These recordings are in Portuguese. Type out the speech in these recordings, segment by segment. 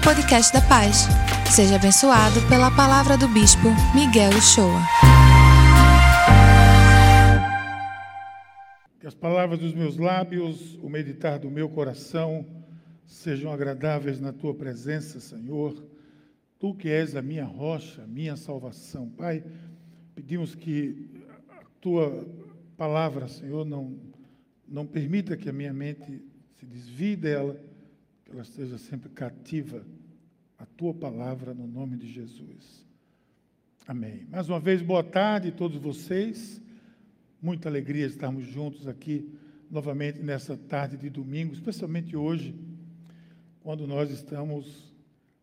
ao podcast da Paz. Seja abençoado pela palavra do Bispo Miguel Uchoa. Que as palavras dos meus lábios, o meditar do meu coração, sejam agradáveis na tua presença, Senhor. Tu que és a minha rocha, minha salvação. Pai, pedimos que a tua palavra, Senhor, não, não permita que a minha mente se desvie dela que ela esteja sempre cativa à tua palavra, no nome de Jesus. Amém. Mais uma vez, boa tarde a todos vocês. Muita alegria estarmos juntos aqui novamente nessa tarde de domingo, especialmente hoje, quando nós estamos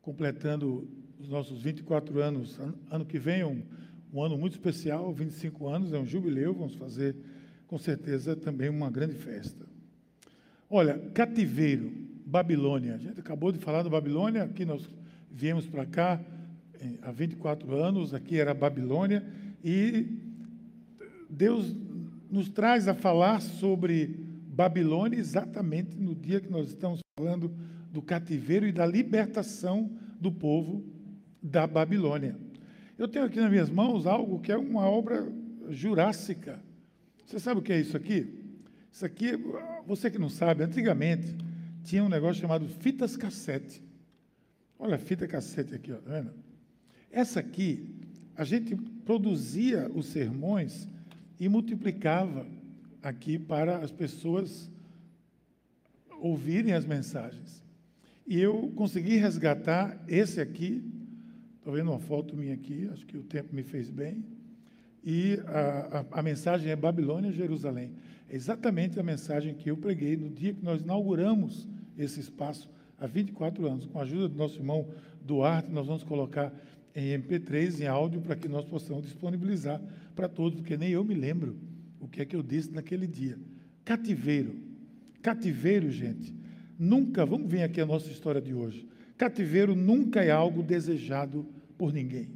completando os nossos 24 anos. Ano que vem é um, um ano muito especial, 25 anos, é um jubileu, vamos fazer com certeza também uma grande festa. Olha, cativeiro. Babilônia. A gente acabou de falar da Babilônia, aqui nós viemos para cá há 24 anos, aqui era Babilônia, e Deus nos traz a falar sobre Babilônia exatamente no dia que nós estamos falando do cativeiro e da libertação do povo da Babilônia. Eu tenho aqui nas minhas mãos algo que é uma obra jurássica. Você sabe o que é isso aqui? Isso aqui, você que não sabe, antigamente tinha um negócio chamado fitas cassete. Olha a fita cassete aqui, ó, tá vendo? Essa aqui, a gente produzia os sermões e multiplicava aqui para as pessoas ouvirem as mensagens. E eu consegui resgatar esse aqui, estou vendo uma foto minha aqui, acho que o tempo me fez bem, e a, a, a mensagem é Babilônia, Jerusalém. É exatamente a mensagem que eu preguei no dia que nós inauguramos esse espaço há 24 anos. Com a ajuda do nosso irmão Duarte, nós vamos colocar em MP3, em áudio, para que nós possamos disponibilizar para todos, porque nem eu me lembro o que é que eu disse naquele dia. Cativeiro. Cativeiro, gente, nunca, vamos ver aqui a nossa história de hoje. Cativeiro nunca é algo desejado por ninguém.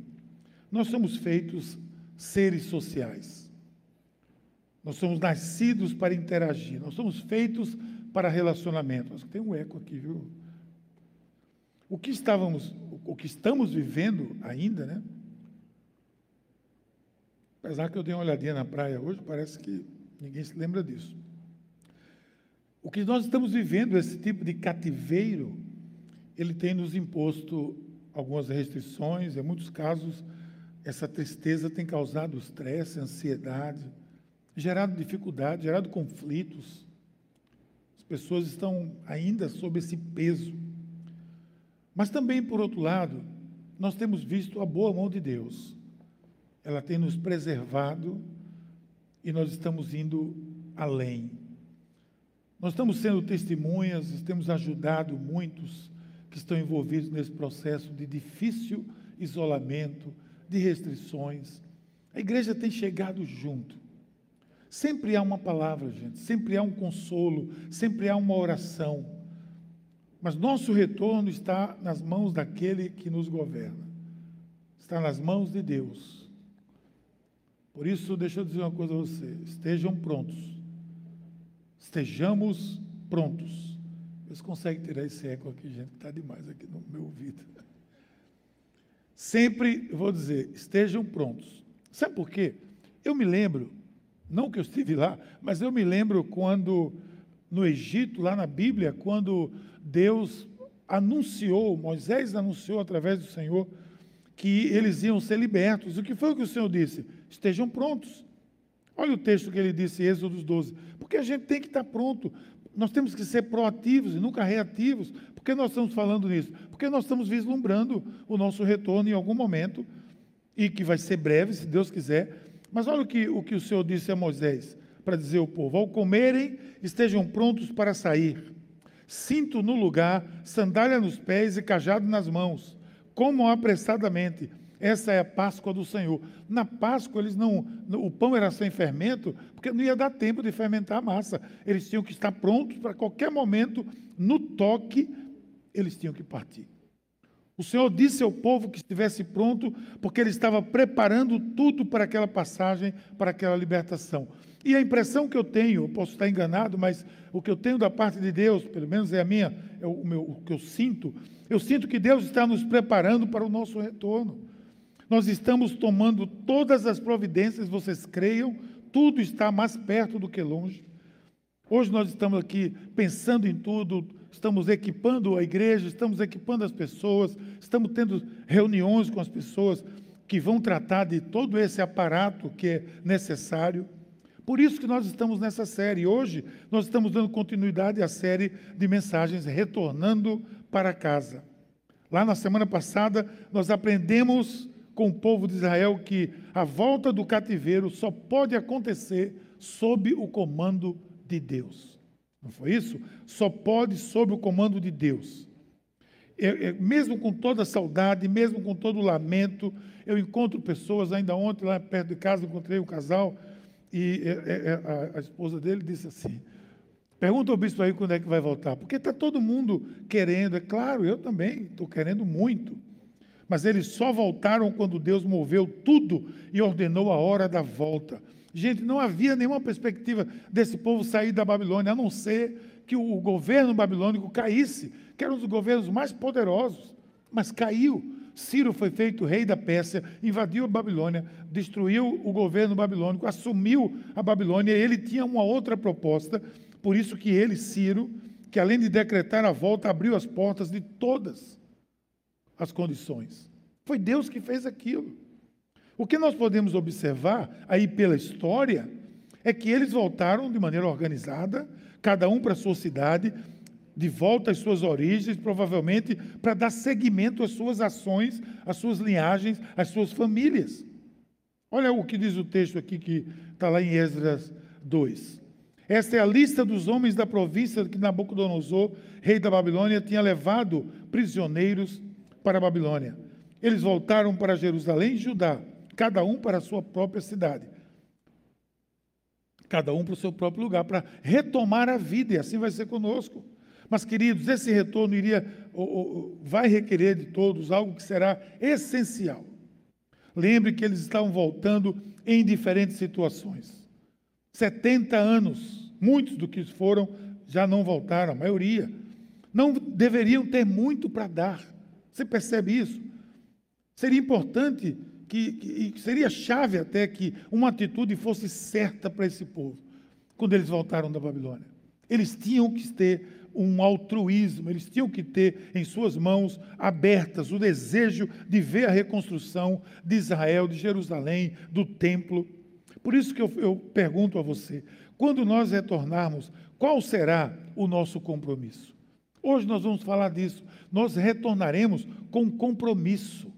Nós somos feitos seres sociais. Nós somos nascidos para interagir. Nós somos feitos para relacionamento. Mas tem um eco aqui, viu? O que estávamos, o que estamos vivendo ainda, né? Apesar que eu dei uma olhadinha na praia hoje, parece que ninguém se lembra disso. O que nós estamos vivendo, esse tipo de cativeiro, ele tem nos imposto algumas restrições, em muitos casos, essa tristeza tem causado estresse, ansiedade, gerado dificuldade, gerado conflitos pessoas estão ainda sob esse peso. Mas também, por outro lado, nós temos visto a boa mão de Deus. Ela tem nos preservado e nós estamos indo além. Nós estamos sendo testemunhas, temos ajudado muitos que estão envolvidos nesse processo de difícil isolamento, de restrições. A igreja tem chegado junto. Sempre há uma palavra, gente, sempre há um consolo, sempre há uma oração. Mas nosso retorno está nas mãos daquele que nos governa, está nas mãos de Deus. Por isso, deixa eu dizer uma coisa a você: estejam prontos, estejamos prontos. Vocês conseguem tirar esse eco aqui, gente, está demais aqui no meu ouvido. Sempre vou dizer, estejam prontos. Sabe por quê? Eu me lembro não que eu estive lá, mas eu me lembro quando, no Egito, lá na Bíblia, quando Deus anunciou, Moisés anunciou através do Senhor, que eles iam ser libertos. O que foi o que o Senhor disse? Estejam prontos. Olha o texto que ele disse, Êxodo 12. Porque a gente tem que estar pronto. Nós temos que ser proativos e nunca reativos. Por que nós estamos falando nisso? Porque nós estamos vislumbrando o nosso retorno em algum momento, e que vai ser breve, se Deus quiser. Mas olha o que, o que o Senhor disse a Moisés para dizer ao povo: ao comerem, estejam prontos para sair. Cinto no lugar, sandália nos pés e cajado nas mãos. Comam apressadamente. Essa é a Páscoa do Senhor. Na Páscoa, eles não, o pão era sem fermento, porque não ia dar tempo de fermentar a massa. Eles tinham que estar prontos para qualquer momento, no toque, eles tinham que partir. O Senhor disse ao povo que estivesse pronto, porque ele estava preparando tudo para aquela passagem, para aquela libertação. E a impressão que eu tenho, eu posso estar enganado, mas o que eu tenho da parte de Deus, pelo menos é a minha, é o, meu, o que eu sinto, eu sinto que Deus está nos preparando para o nosso retorno. Nós estamos tomando todas as providências, vocês creiam, tudo está mais perto do que longe. Hoje nós estamos aqui pensando em tudo, estamos equipando a igreja, estamos equipando as pessoas, estamos tendo reuniões com as pessoas que vão tratar de todo esse aparato que é necessário. Por isso que nós estamos nessa série. Hoje nós estamos dando continuidade à série de mensagens Retornando para Casa. Lá na semana passada nós aprendemos com o povo de Israel que a volta do cativeiro só pode acontecer sob o comando de Deus. Não foi isso? Só pode sob o comando de Deus. Eu, eu, mesmo com toda a saudade, mesmo com todo lamento, eu encontro pessoas, ainda ontem lá perto de casa, encontrei um casal e é, é, é, a, a esposa dele disse assim: pergunta ao bispo aí quando é que vai voltar, porque está todo mundo querendo, é claro, eu também estou querendo muito. Mas eles só voltaram quando Deus moveu tudo e ordenou a hora da volta. Gente, não havia nenhuma perspectiva desse povo sair da Babilônia, a não ser que o governo babilônico caísse, que era um dos governos mais poderosos, mas caiu. Ciro foi feito rei da Pérsia, invadiu a Babilônia, destruiu o governo babilônico, assumiu a Babilônia. Ele tinha uma outra proposta, por isso que ele, Ciro, que além de decretar a volta, abriu as portas de todas as condições. Foi Deus que fez aquilo. O que nós podemos observar aí pela história é que eles voltaram de maneira organizada, cada um para a sua cidade, de volta às suas origens, provavelmente para dar seguimento às suas ações, às suas linhagens, às suas famílias. Olha o que diz o texto aqui que está lá em Esdras 2. Esta é a lista dos homens da província que Nabucodonosor, rei da Babilônia, tinha levado prisioneiros para a Babilônia. Eles voltaram para Jerusalém e Judá, cada um para a sua própria cidade. Cada um para o seu próprio lugar, para retomar a vida, e assim vai ser conosco. Mas, queridos, esse retorno iria, vai requerer de todos algo que será essencial. Lembre que eles estavam voltando em diferentes situações. 70 anos, muitos do que foram já não voltaram, a maioria. Não deveriam ter muito para dar. Você percebe isso? Seria importante que, que seria chave até que uma atitude fosse certa para esse povo quando eles voltaram da Babilônia. Eles tinham que ter um altruísmo, eles tinham que ter em suas mãos abertas o desejo de ver a reconstrução de Israel, de Jerusalém, do templo. Por isso que eu, eu pergunto a você: quando nós retornarmos, qual será o nosso compromisso? Hoje nós vamos falar disso. Nós retornaremos com compromisso.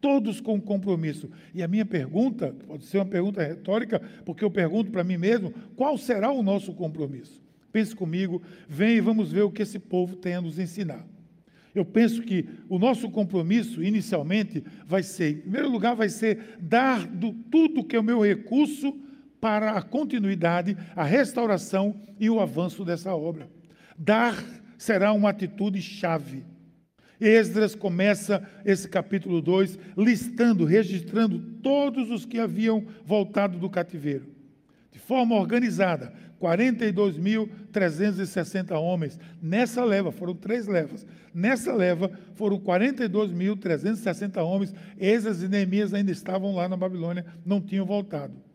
Todos com compromisso. E a minha pergunta, pode ser uma pergunta retórica, porque eu pergunto para mim mesmo: qual será o nosso compromisso? Pense comigo, vem e vamos ver o que esse povo tem a nos ensinar. Eu penso que o nosso compromisso, inicialmente, vai ser, em primeiro lugar, vai ser dar do, tudo que é o meu recurso para a continuidade, a restauração e o avanço dessa obra. Dar será uma atitude chave. Esdras começa esse capítulo 2 listando, registrando todos os que haviam voltado do cativeiro, de forma organizada, 42.360 homens. Nessa leva, foram três levas. Nessa leva foram 42.360 homens. Esas e Neemias ainda estavam lá na Babilônia, não tinham voltado.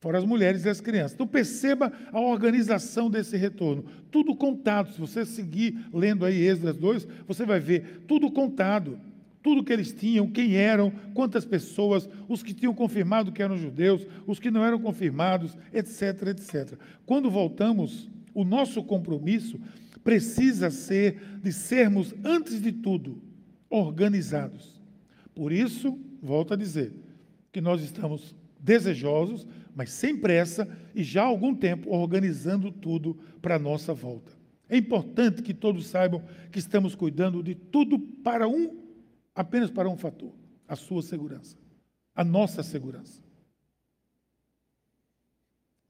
Fora as mulheres e as crianças. Então perceba a organização desse retorno. Tudo contado. Se você seguir lendo aí Esdras 2, você vai ver tudo contado tudo que eles tinham, quem eram, quantas pessoas, os que tinham confirmado que eram judeus, os que não eram confirmados, etc, etc. Quando voltamos, o nosso compromisso precisa ser de sermos, antes de tudo, organizados. Por isso, volto a dizer, que nós estamos desejosos, mas sem pressa e já há algum tempo organizando tudo para a nossa volta. É importante que todos saibam que estamos cuidando de tudo para um apenas para um fator: a sua segurança, a nossa segurança.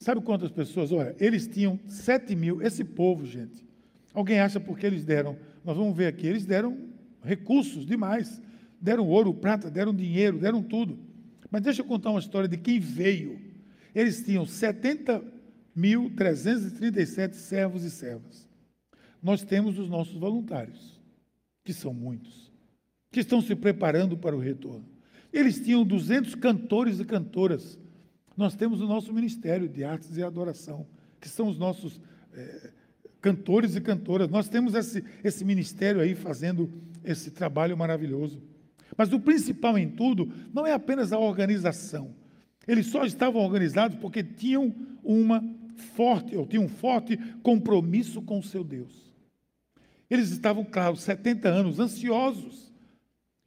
Sabe quantas pessoas? Olha, eles tinham 7 mil, esse povo, gente. Alguém acha porque eles deram? Nós vamos ver aqui, eles deram recursos demais. Deram ouro, prata, deram dinheiro, deram tudo. Mas deixa eu contar uma história de quem veio. Eles tinham 70.337 servos e servas. Nós temos os nossos voluntários, que são muitos, que estão se preparando para o retorno. Eles tinham 200 cantores e cantoras. Nós temos o nosso Ministério de Artes e Adoração, que são os nossos é, cantores e cantoras. Nós temos esse, esse ministério aí fazendo esse trabalho maravilhoso. Mas o principal em tudo não é apenas a organização. Eles só estavam organizados porque tinham uma forte, ou tinham um forte compromisso com o seu Deus. Eles estavam, claro, 70 anos, ansiosos.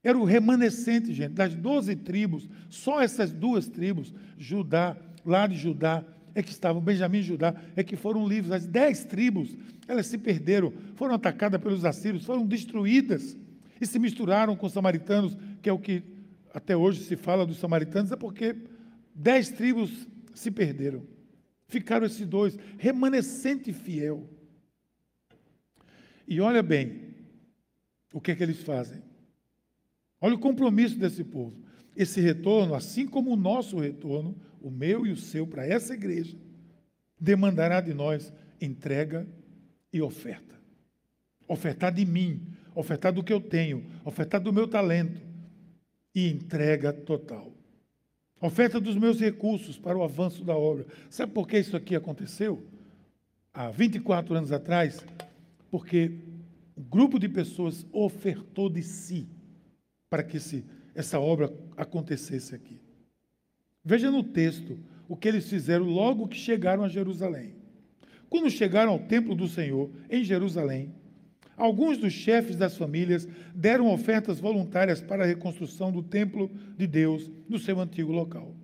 Era o remanescente, gente, das 12 tribos, só essas duas tribos, Judá, lá de Judá, é que estavam, Benjamim e Judá, é que foram livres. As dez tribos, elas se perderam, foram atacadas pelos assírios, foram destruídas e se misturaram com os samaritanos, que é o que até hoje se fala dos samaritanos, é porque dez tribos se perderam. Ficaram esses dois, remanescente fiel. E olha bem, o que é que eles fazem? Olha o compromisso desse povo. Esse retorno, assim como o nosso retorno, o meu e o seu, para essa igreja, demandará de nós entrega e oferta. Ofertar de mim, ofertar do que eu tenho, ofertar do meu talento e entrega total. Oferta dos meus recursos para o avanço da obra. Sabe por que isso aqui aconteceu? Há 24 anos atrás, porque um grupo de pessoas ofertou de si para que esse, essa obra acontecesse aqui. Veja no texto o que eles fizeram logo que chegaram a Jerusalém. Quando chegaram ao templo do Senhor, em Jerusalém, alguns dos chefes das famílias deram ofertas voluntárias para a reconstrução do templo de Deus no seu antigo local.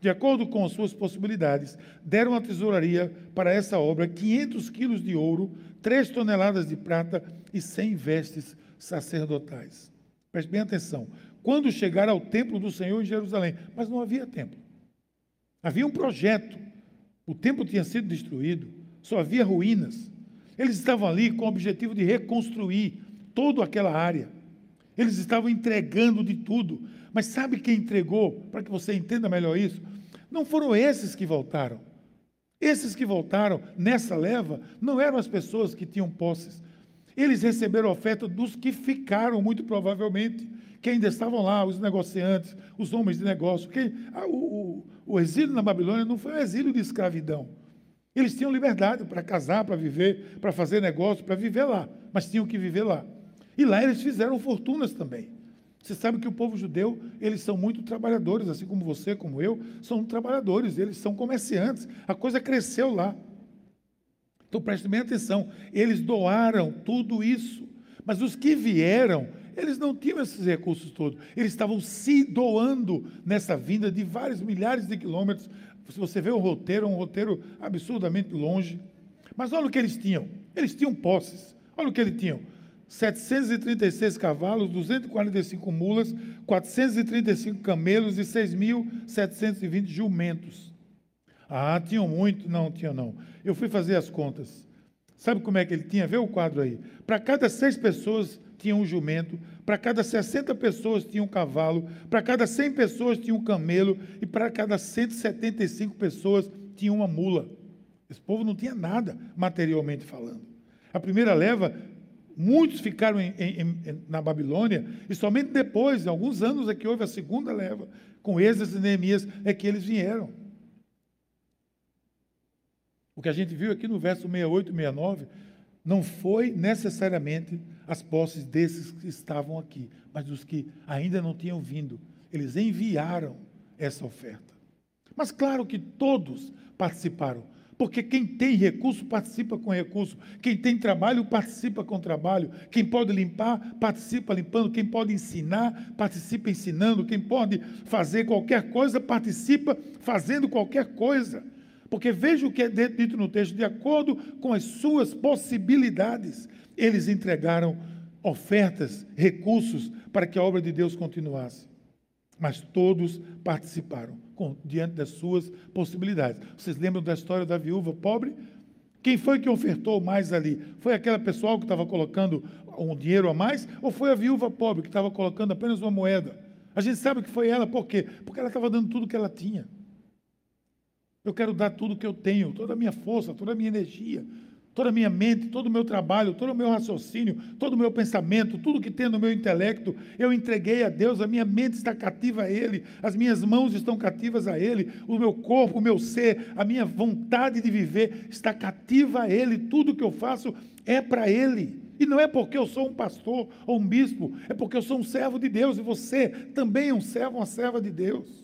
De acordo com as suas possibilidades, deram à tesouraria para essa obra 500 quilos de ouro, 3 toneladas de prata e 100 vestes sacerdotais. Preste bem atenção quando chegar ao templo do Senhor em Jerusalém. Mas não havia templo. Havia um projeto. O templo tinha sido destruído, só havia ruínas. Eles estavam ali com o objetivo de reconstruir toda aquela área. Eles estavam entregando de tudo. Mas sabe quem entregou? Para que você entenda melhor isso. Não foram esses que voltaram. Esses que voltaram nessa leva não eram as pessoas que tinham posses. Eles receberam oferta dos que ficaram, muito provavelmente que ainda estavam lá, os negociantes, os homens de negócio. O, o, o exílio na Babilônia não foi um exílio de escravidão. Eles tinham liberdade para casar, para viver, para fazer negócio, para viver lá, mas tinham que viver lá. E lá eles fizeram fortunas também. Você sabe que o povo judeu, eles são muito trabalhadores, assim como você, como eu, são trabalhadores, eles são comerciantes. A coisa cresceu lá. Então preste bem atenção, eles doaram tudo isso. Mas os que vieram, eles não tinham esses recursos todos. Eles estavam se doando nessa vinda de vários milhares de quilômetros. Se você vê o roteiro, é um roteiro absurdamente longe. Mas olha o que eles tinham. Eles tinham posses. Olha o que eles tinham. 736 cavalos, 245 mulas, 435 camelos e 6.720 jumentos. Ah, tinham muito? Não, tinha não. Eu fui fazer as contas. Sabe como é que ele tinha? Vê o quadro aí. Para cada seis pessoas, tinha um jumento, para cada 60 pessoas tinha um cavalo, para cada 100 pessoas tinha um camelo e para cada 175 pessoas tinha uma mula. Esse povo não tinha nada materialmente falando. A primeira leva, muitos ficaram em, em, na Babilônia e somente depois, alguns anos, é que houve a segunda leva, com Esdras e Neemias, é que eles vieram. O que a gente viu aqui no verso 68 e 69 não foi necessariamente as posses desses que estavam aqui, mas dos que ainda não tinham vindo. Eles enviaram essa oferta. Mas claro que todos participaram, porque quem tem recurso participa com recurso, quem tem trabalho participa com trabalho, quem pode limpar participa limpando, quem pode ensinar participa ensinando, quem pode fazer qualquer coisa participa fazendo qualquer coisa. Porque veja o que é dito no texto, de acordo com as suas possibilidades, eles entregaram ofertas, recursos para que a obra de Deus continuasse. Mas todos participaram com, diante das suas possibilidades. Vocês lembram da história da viúva pobre? Quem foi que ofertou mais ali? Foi aquela pessoal que estava colocando um dinheiro a mais, ou foi a viúva pobre que estava colocando apenas uma moeda? A gente sabe que foi ela, por quê? Porque ela estava dando tudo que ela tinha. Eu quero dar tudo que eu tenho, toda a minha força, toda a minha energia, toda a minha mente, todo o meu trabalho, todo o meu raciocínio, todo o meu pensamento, tudo que tem no meu intelecto, eu entreguei a Deus, a minha mente está cativa a Ele, as minhas mãos estão cativas a Ele, o meu corpo, o meu ser, a minha vontade de viver está cativa a Ele, tudo que eu faço é para Ele. E não é porque eu sou um pastor ou um bispo, é porque eu sou um servo de Deus e você também é um servo, uma serva de Deus.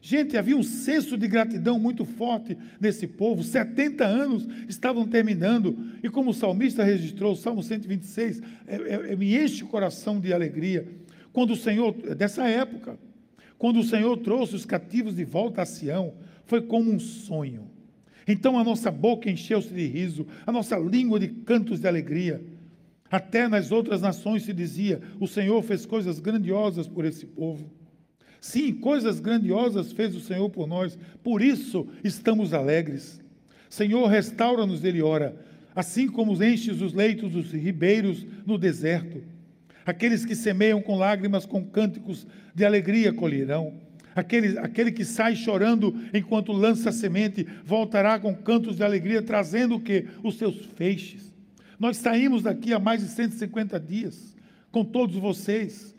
Gente, havia um senso de gratidão muito forte nesse povo. 70 anos estavam terminando. E como o salmista registrou, o Salmo 126, é, é, é, me enche o coração de alegria. Quando o Senhor, dessa época, quando o Senhor trouxe os cativos de volta a Sião, foi como um sonho. Então a nossa boca encheu-se de riso, a nossa língua de cantos de alegria. Até nas outras nações se dizia: o Senhor fez coisas grandiosas por esse povo. Sim, coisas grandiosas fez o Senhor por nós, por isso estamos alegres. Senhor, restaura-nos, ele ora, assim como enches os leitos dos ribeiros no deserto. Aqueles que semeiam com lágrimas, com cânticos de alegria colherão. Aquele, aquele que sai chorando enquanto lança semente, voltará com cantos de alegria, trazendo o que? Os seus feixes. Nós saímos daqui há mais de 150 dias, com todos vocês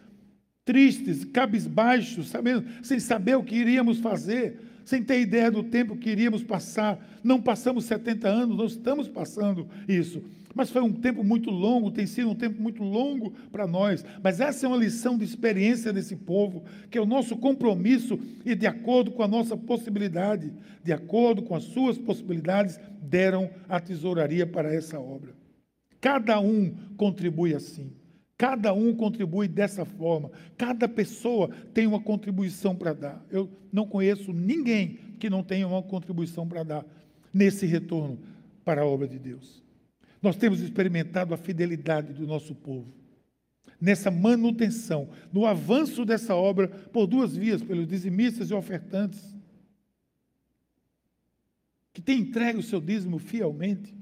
tristes, cabisbaixos, sabendo, sem saber o que iríamos fazer, sem ter ideia do tempo que iríamos passar. Não passamos 70 anos, não estamos passando isso. Mas foi um tempo muito longo, tem sido um tempo muito longo para nós. Mas essa é uma lição de experiência desse povo, que é o nosso compromisso e de acordo com a nossa possibilidade, de acordo com as suas possibilidades, deram a tesouraria para essa obra. Cada um contribui assim. Cada um contribui dessa forma. Cada pessoa tem uma contribuição para dar. Eu não conheço ninguém que não tenha uma contribuição para dar nesse retorno para a obra de Deus. Nós temos experimentado a fidelidade do nosso povo nessa manutenção, no avanço dessa obra por duas vias, pelos dizimistas e ofertantes, que têm entregue o seu dízimo fielmente.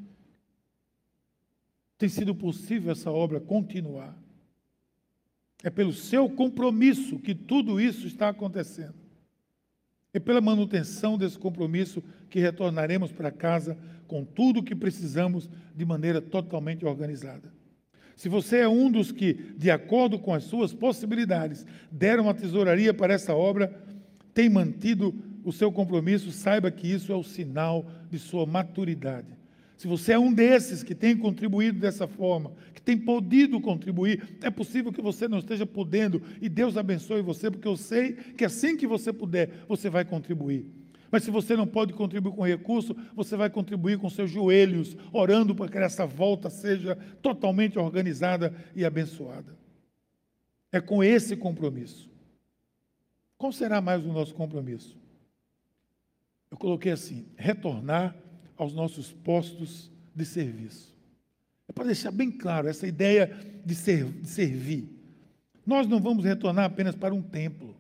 Tem sido possível essa obra continuar. É pelo seu compromisso que tudo isso está acontecendo. É pela manutenção desse compromisso que retornaremos para casa com tudo o que precisamos de maneira totalmente organizada. Se você é um dos que, de acordo com as suas possibilidades, deram a tesouraria para essa obra, tem mantido o seu compromisso, saiba que isso é o sinal de sua maturidade. Se você é um desses que tem contribuído dessa forma, que tem podido contribuir, é possível que você não esteja podendo, e Deus abençoe você, porque eu sei que assim que você puder, você vai contribuir. Mas se você não pode contribuir com recurso, você vai contribuir com seus joelhos, orando para que essa volta seja totalmente organizada e abençoada. É com esse compromisso. Qual será mais o nosso compromisso? Eu coloquei assim: retornar aos nossos postos de serviço. É para deixar bem claro essa ideia de, ser, de servir. Nós não vamos retornar apenas para um templo.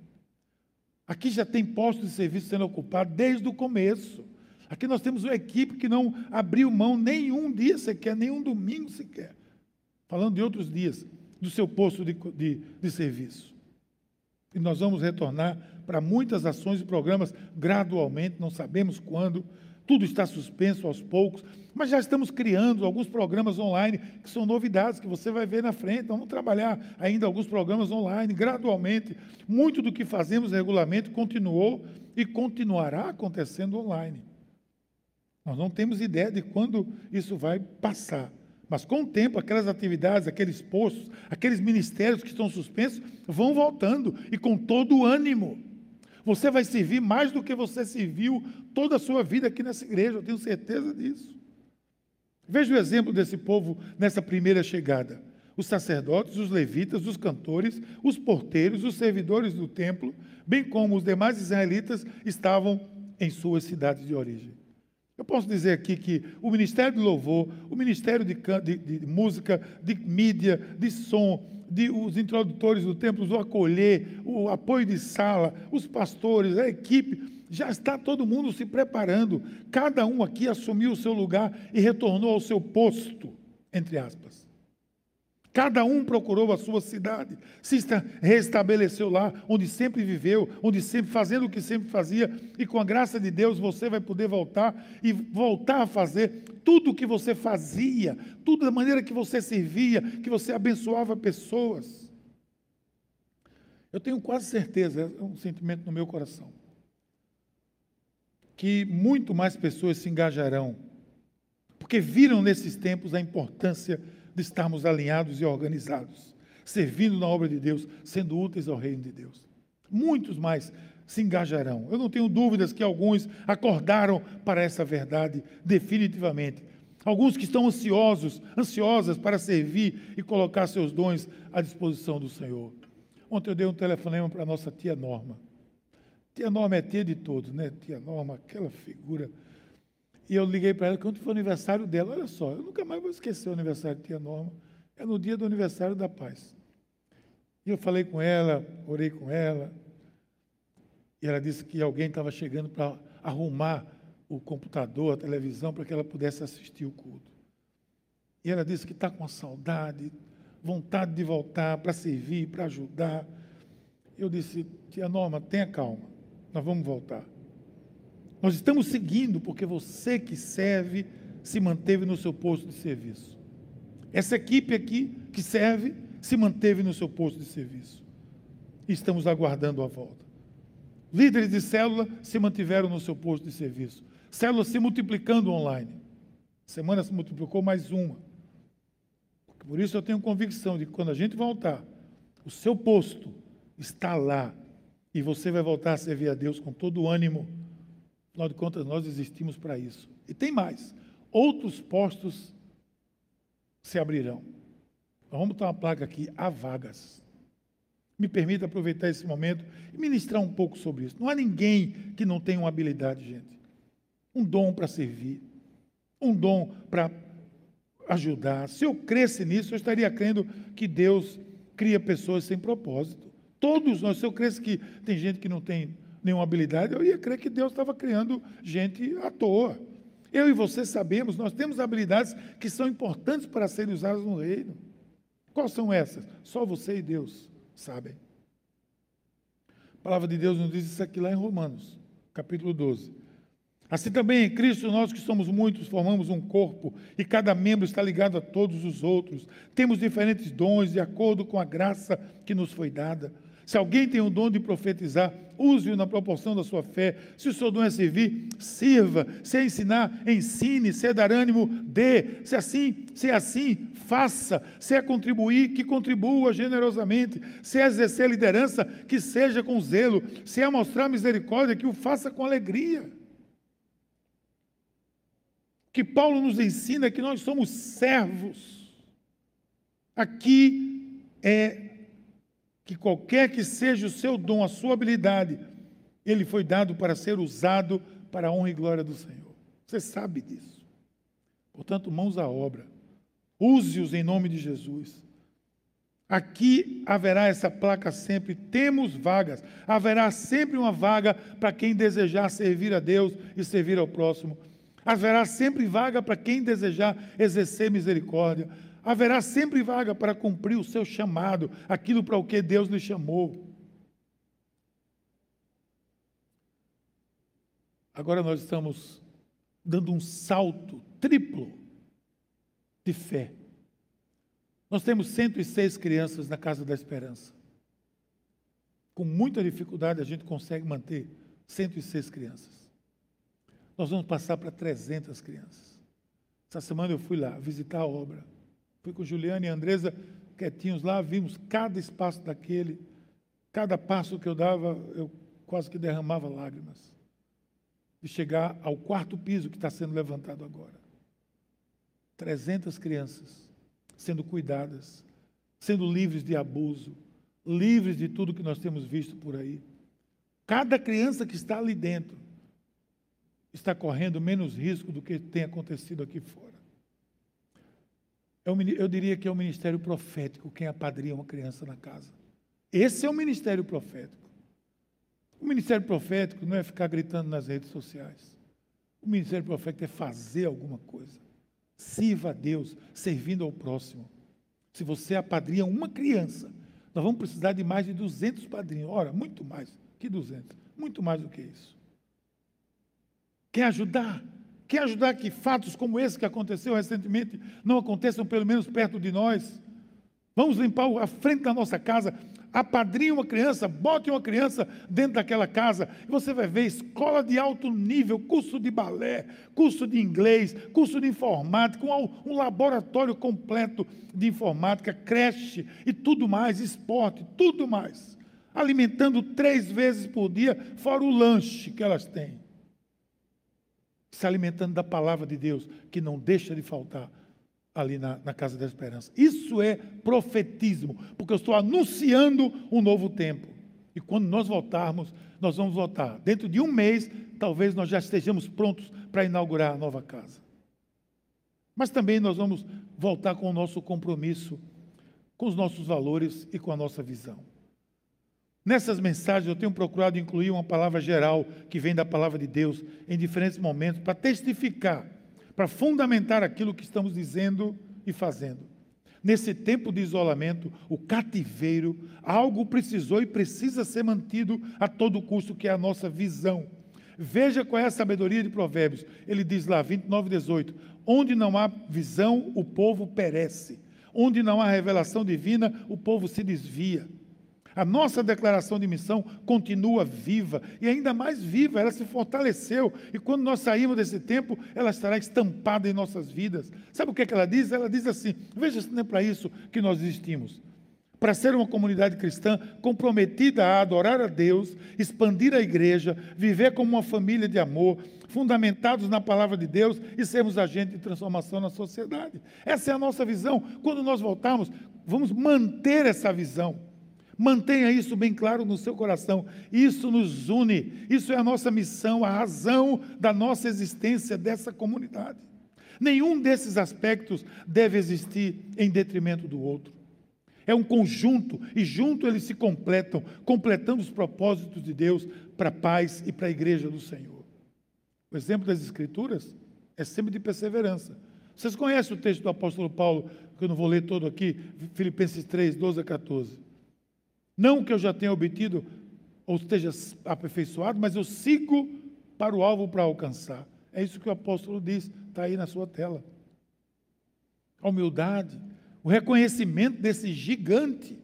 Aqui já tem postos de serviço sendo ocupados desde o começo. Aqui nós temos uma equipe que não abriu mão nenhum dia sequer, nenhum domingo sequer. Falando de outros dias, do seu posto de, de, de serviço. E nós vamos retornar para muitas ações e programas gradualmente, não sabemos quando, tudo está suspenso aos poucos, mas já estamos criando alguns programas online que são novidades que você vai ver na frente. Então, vamos trabalhar ainda alguns programas online gradualmente. Muito do que fazemos regularmente continuou e continuará acontecendo online. Nós não temos ideia de quando isso vai passar. Mas com o tempo, aquelas atividades, aqueles postos, aqueles ministérios que estão suspensos vão voltando e com todo o ânimo. Você vai servir mais do que você serviu toda a sua vida aqui nessa igreja, eu tenho certeza disso. Veja o exemplo desse povo nessa primeira chegada. Os sacerdotes, os levitas, os cantores, os porteiros, os servidores do templo, bem como os demais israelitas, estavam em suas cidades de origem. Eu posso dizer aqui que o Ministério de Louvor, o Ministério de, de, de Música, de Mídia, de Som, de, os introdutores do templo, o acolher, o apoio de sala, os pastores, a equipe, já está todo mundo se preparando. Cada um aqui assumiu o seu lugar e retornou ao seu posto, entre aspas. Cada um procurou a sua cidade, se restabeleceu lá, onde sempre viveu, onde sempre fazendo o que sempre fazia, e com a graça de Deus você vai poder voltar e voltar a fazer tudo o que você fazia, tudo da maneira que você servia, que você abençoava pessoas. Eu tenho quase certeza, é um sentimento no meu coração, que muito mais pessoas se engajarão, porque viram nesses tempos a importância de estarmos alinhados e organizados, servindo na obra de Deus, sendo úteis ao reino de Deus. Muitos mais se engajarão. Eu não tenho dúvidas que alguns acordaram para essa verdade definitivamente. Alguns que estão ansiosos, ansiosas para servir e colocar seus dons à disposição do Senhor. Ontem eu dei um telefonema para a nossa tia Norma. Tia Norma é tia de todos, né? Tia Norma, aquela figura e eu liguei para ela quando foi o aniversário dela. Olha só, eu nunca mais vou esquecer o aniversário de tia Norma. É no dia do aniversário da paz. E eu falei com ela, orei com ela. E ela disse que alguém estava chegando para arrumar o computador, a televisão, para que ela pudesse assistir o culto. E ela disse que está com saudade, vontade de voltar para servir, para ajudar. Eu disse, tia Norma, tenha calma, nós vamos voltar. Nós estamos seguindo porque você que serve se manteve no seu posto de serviço. Essa equipe aqui que serve se manteve no seu posto de serviço. E estamos aguardando a volta. Líderes de célula se mantiveram no seu posto de serviço. Célula se multiplicando online. Semana se multiplicou mais uma. Por isso eu tenho convicção de que quando a gente voltar, o seu posto está lá e você vai voltar a servir a Deus com todo o ânimo Afinal de contas, nós existimos para isso. E tem mais: outros postos se abrirão. Vamos botar uma placa aqui: há vagas. Me permita aproveitar esse momento e ministrar um pouco sobre isso. Não há ninguém que não tenha uma habilidade, gente. Um dom para servir, um dom para ajudar. Se eu cresce nisso, eu estaria crendo que Deus cria pessoas sem propósito. Todos nós, se eu cresce que tem gente que não tem nenhuma habilidade, eu ia crer que Deus estava criando gente à toa. Eu e você sabemos, nós temos habilidades que são importantes para serem usadas no reino. Quais são essas? Só você e Deus sabem. A palavra de Deus nos diz isso aqui lá em Romanos, capítulo 12. Assim também em Cristo, nós que somos muitos, formamos um corpo e cada membro está ligado a todos os outros. Temos diferentes dons de acordo com a graça que nos foi dada. Se alguém tem o dom de profetizar, use-o na proporção da sua fé. Se o seu dom é servir, sirva. Se é ensinar, ensine. Se é dar ânimo, dê. Se é assim, se é assim, faça. Se é contribuir, que contribua generosamente. Se é exercer liderança, que seja com zelo. Se é mostrar misericórdia, que o faça com alegria. Que Paulo nos ensina que nós somos servos. Aqui é que qualquer que seja o seu dom, a sua habilidade, ele foi dado para ser usado para a honra e glória do Senhor. Você sabe disso. Portanto, mãos à obra. Use-os em nome de Jesus. Aqui haverá essa placa sempre, temos vagas. Haverá sempre uma vaga para quem desejar servir a Deus e servir ao próximo. Haverá sempre vaga para quem desejar exercer misericórdia haverá sempre vaga para cumprir o seu chamado, aquilo para o que Deus lhe chamou. Agora nós estamos dando um salto triplo de fé. Nós temos 106 crianças na Casa da Esperança. Com muita dificuldade a gente consegue manter 106 crianças. Nós vamos passar para 300 crianças. Essa semana eu fui lá visitar a obra. Fui com Juliana e Andresa quietinhos lá, vimos cada espaço daquele, cada passo que eu dava, eu quase que derramava lágrimas. De chegar ao quarto piso que está sendo levantado agora. 300 crianças sendo cuidadas, sendo livres de abuso, livres de tudo que nós temos visto por aí. Cada criança que está ali dentro está correndo menos risco do que tem acontecido aqui fora. É eu diria que é o ministério profético quem apadrinha uma criança na casa. Esse é o ministério profético. O ministério profético não é ficar gritando nas redes sociais. O ministério profético é fazer alguma coisa. Sirva a Deus, servindo ao próximo. Se você apadrinha uma criança, nós vamos precisar de mais de 200 padrinhos. Ora, muito mais que 200. Muito mais do que isso. Quer ajudar? Quer ajudar que fatos como esse que aconteceu recentemente não aconteçam pelo menos perto de nós? Vamos limpar a frente da nossa casa, apadrinhe uma criança, bote uma criança dentro daquela casa, e você vai ver escola de alto nível, curso de balé, curso de inglês, curso de informática, um, laboratório completo de informática, creche e tudo mais, esporte, tudo mais. Alimentando três vezes por dia, fora o lanche que elas têm se alimentando da palavra de Deus, que não deixa de faltar ali na, na, Casa da Esperança. Isso é profetismo, porque eu estou anunciando um novo tempo. E quando nós voltarmos, nós vamos voltar. Dentro de um mês, talvez nós já estejamos prontos para inaugurar a nova casa. Mas também nós vamos voltar com o nosso compromisso, com os nossos valores e com a nossa visão. Nessas mensagens eu tenho procurado incluir uma palavra geral que vem da palavra de Deus em diferentes momentos para testificar, para fundamentar aquilo que estamos dizendo e fazendo. Nesse tempo de isolamento, o cativeiro, algo precisou e precisa ser mantido a todo custo, que é a nossa visão. Veja qual é a sabedoria de Provérbios. Ele diz lá, 29, 18: Onde não há visão, o povo perece. Onde não há revelação divina, o povo se desvia. A nossa declaração de missão continua viva e ainda mais viva, ela se fortaleceu. E quando nós saímos desse tempo, ela estará estampada em nossas vidas. Sabe o que, é que ela diz? Ela diz assim: veja se não é para isso que nós existimos. Para ser uma comunidade cristã comprometida a adorar a Deus, expandir a igreja, viver como uma família de amor, fundamentados na palavra de Deus e sermos agentes de transformação na sociedade. Essa é a nossa visão. Quando nós voltarmos, vamos manter essa visão. Mantenha isso bem claro no seu coração. Isso nos une. Isso é a nossa missão, a razão da nossa existência dessa comunidade. Nenhum desses aspectos deve existir em detrimento do outro. É um conjunto e junto eles se completam, completando os propósitos de Deus para a paz e para a igreja do Senhor. O exemplo das Escrituras é sempre de perseverança. Vocês conhecem o texto do apóstolo Paulo, que eu não vou ler todo aqui, Filipenses 3, 12 a 14. Não que eu já tenha obtido ou esteja aperfeiçoado, mas eu sigo para o alvo para alcançar. É isso que o apóstolo diz, está aí na sua tela. A humildade, o reconhecimento desse gigante,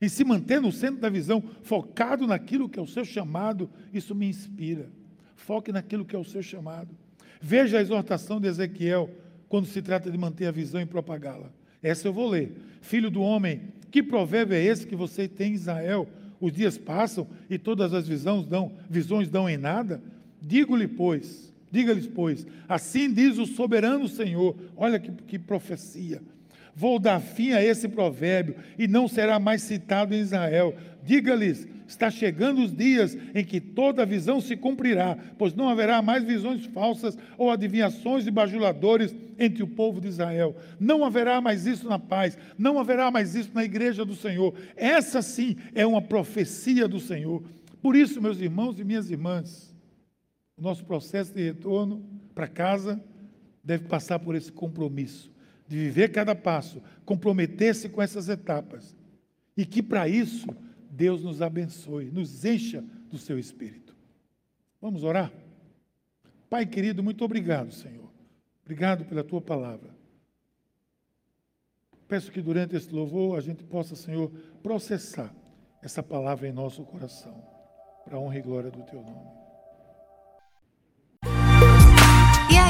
em se manter no centro da visão, focado naquilo que é o seu chamado, isso me inspira. Foque naquilo que é o seu chamado. Veja a exortação de Ezequiel, quando se trata de manter a visão e propagá-la. Essa eu vou ler. Filho do homem, que provérbio é esse que você tem em Israel? Os dias passam e todas as visões dão, visões dão em nada? Digo-lhe, pois, diga-lhes, pois, assim diz o soberano Senhor. Olha que, que profecia. Vou dar fim a esse provérbio e não será mais citado em Israel. Diga-lhes: está chegando os dias em que toda visão se cumprirá, pois não haverá mais visões falsas ou adivinhações de bajuladores entre o povo de Israel. Não haverá mais isso na paz, não haverá mais isso na igreja do Senhor. Essa sim é uma profecia do Senhor. Por isso, meus irmãos e minhas irmãs, o nosso processo de retorno para casa deve passar por esse compromisso de viver cada passo, comprometer-se com essas etapas. E que para isso Deus nos abençoe, nos encha do seu espírito. Vamos orar? Pai querido, muito obrigado, Senhor. Obrigado pela tua palavra. Peço que durante este louvor a gente possa, Senhor, processar essa palavra em nosso coração, para a honra e glória do teu nome.